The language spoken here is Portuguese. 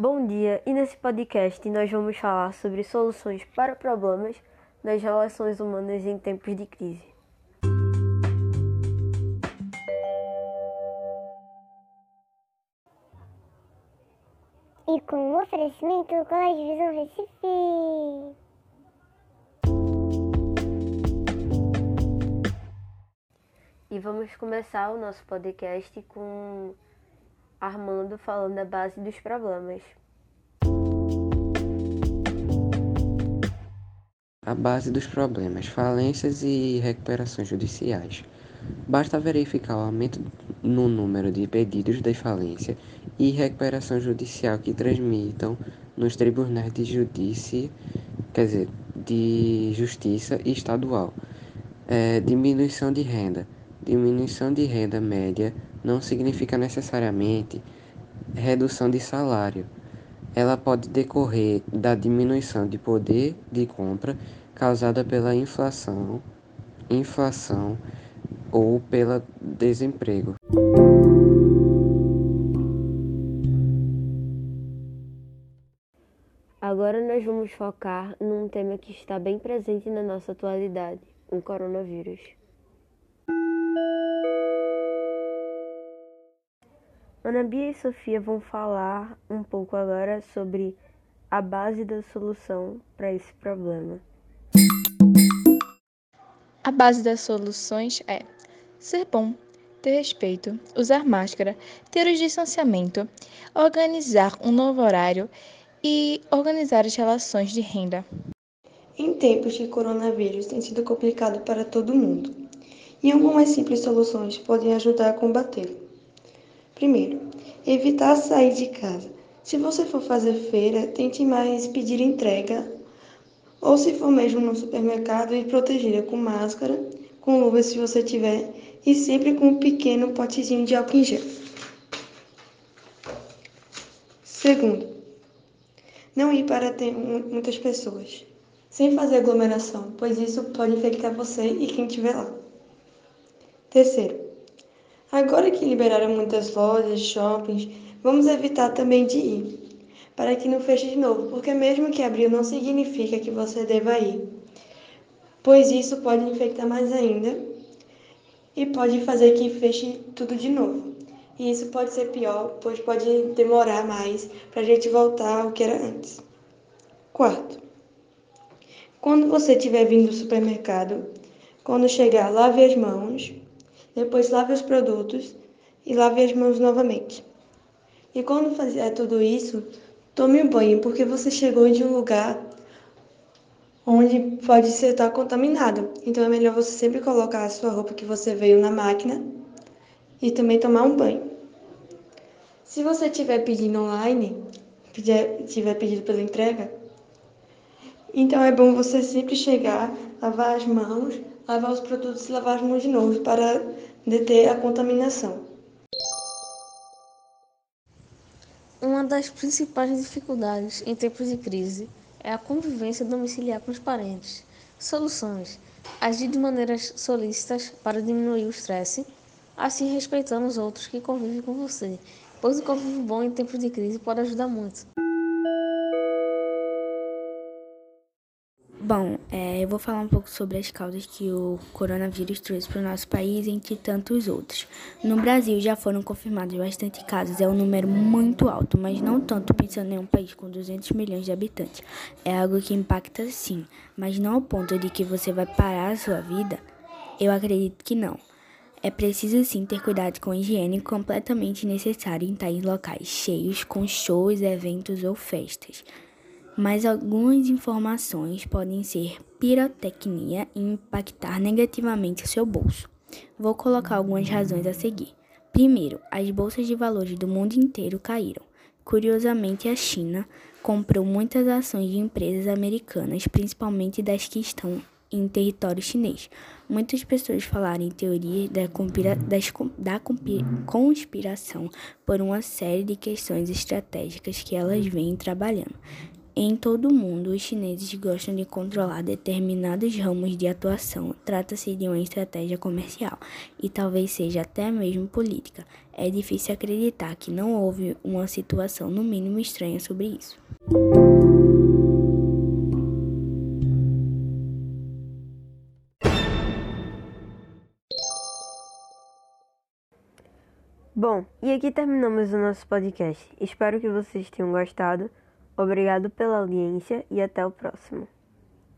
Bom dia, e nesse podcast nós vamos falar sobre soluções para problemas das relações humanas em tempos de crise. E com o oferecimento do Colégio Visão Recife. E vamos começar o nosso podcast com Armando falando da base dos problemas. A base dos problemas, falências e recuperações judiciais. Basta verificar o aumento no número de pedidos de falência e recuperação judicial que transmitam nos tribunais de justiça, quer dizer, de justiça estadual. É, diminuição de renda. Diminuição de renda média não significa necessariamente redução de salário. Ela pode decorrer da diminuição de poder de compra causada pela inflação, inflação ou pelo desemprego. Agora nós vamos focar num tema que está bem presente na nossa atualidade, o coronavírus. Ana Bia e Sofia vão falar um pouco agora sobre a base da solução para esse problema. A base das soluções é ser bom, ter respeito, usar máscara, ter o distanciamento, organizar um novo horário e organizar as relações de renda. Em tempos de coronavírus tem sido complicado para todo mundo, e algumas simples soluções podem ajudar a combatê-lo. Primeiro, evitar sair de casa. Se você for fazer feira, tente mais pedir entrega, ou se for mesmo no supermercado, ir protegida com máscara, com luvas se você tiver, e sempre com um pequeno potezinho de álcool em gel. Segundo, não ir para ter muitas pessoas, sem fazer aglomeração, pois isso pode infectar você e quem estiver lá. Terceiro, Agora que liberaram muitas lojas, shoppings, vamos evitar também de ir, para que não feche de novo, porque mesmo que abriu não significa que você deva ir, pois isso pode infectar mais ainda e pode fazer que feche tudo de novo. E isso pode ser pior, pois pode demorar mais para a gente voltar ao que era antes. Quarto, quando você estiver vindo do supermercado, quando chegar, lave as mãos depois lave os produtos e lave as mãos novamente. E quando fizer tudo isso, tome um banho, porque você chegou de um lugar onde pode ser estar contaminado. Então é melhor você sempre colocar a sua roupa que você veio na máquina e também tomar um banho. Se você estiver pedindo online, tiver pedido pela entrega, então é bom você sempre chegar, lavar as mãos, lavar os produtos e lavar as mãos de novo para deter a contaminação. Uma das principais dificuldades em tempos de crise é a convivência domiciliar com os parentes. Soluções: agir de maneiras solícitas para diminuir o estresse, assim respeitando os outros que convivem com você, pois o convívio bom em tempos de crise pode ajudar muito. Bom, é, eu vou falar um pouco sobre as causas que o coronavírus trouxe para o nosso país, entre tantos outros. No Brasil já foram confirmados bastante casos, é um número muito alto, mas não tanto pensando em um país com 200 milhões de habitantes. É algo que impacta sim, mas não ao ponto de que você vai parar a sua vida. Eu acredito que não. É preciso sim ter cuidado com a higiene completamente necessário em tais locais cheios com shows, eventos ou festas mas algumas informações podem ser pirotecnia e impactar negativamente o seu bolso. Vou colocar algumas razões a seguir. Primeiro, as bolsas de valores do mundo inteiro caíram. Curiosamente, a China comprou muitas ações de empresas americanas, principalmente das que estão em território chinês. Muitas pessoas falaram em teorias da, da conspiração por uma série de questões estratégicas que elas vêm trabalhando. Em todo o mundo, os chineses gostam de controlar determinados ramos de atuação. Trata-se de uma estratégia comercial e talvez seja até mesmo política. É difícil acreditar que não houve uma situação no mínimo estranha sobre isso. Bom, e aqui terminamos o nosso podcast. Espero que vocês tenham gostado. Obrigado pela audiência e até o próximo.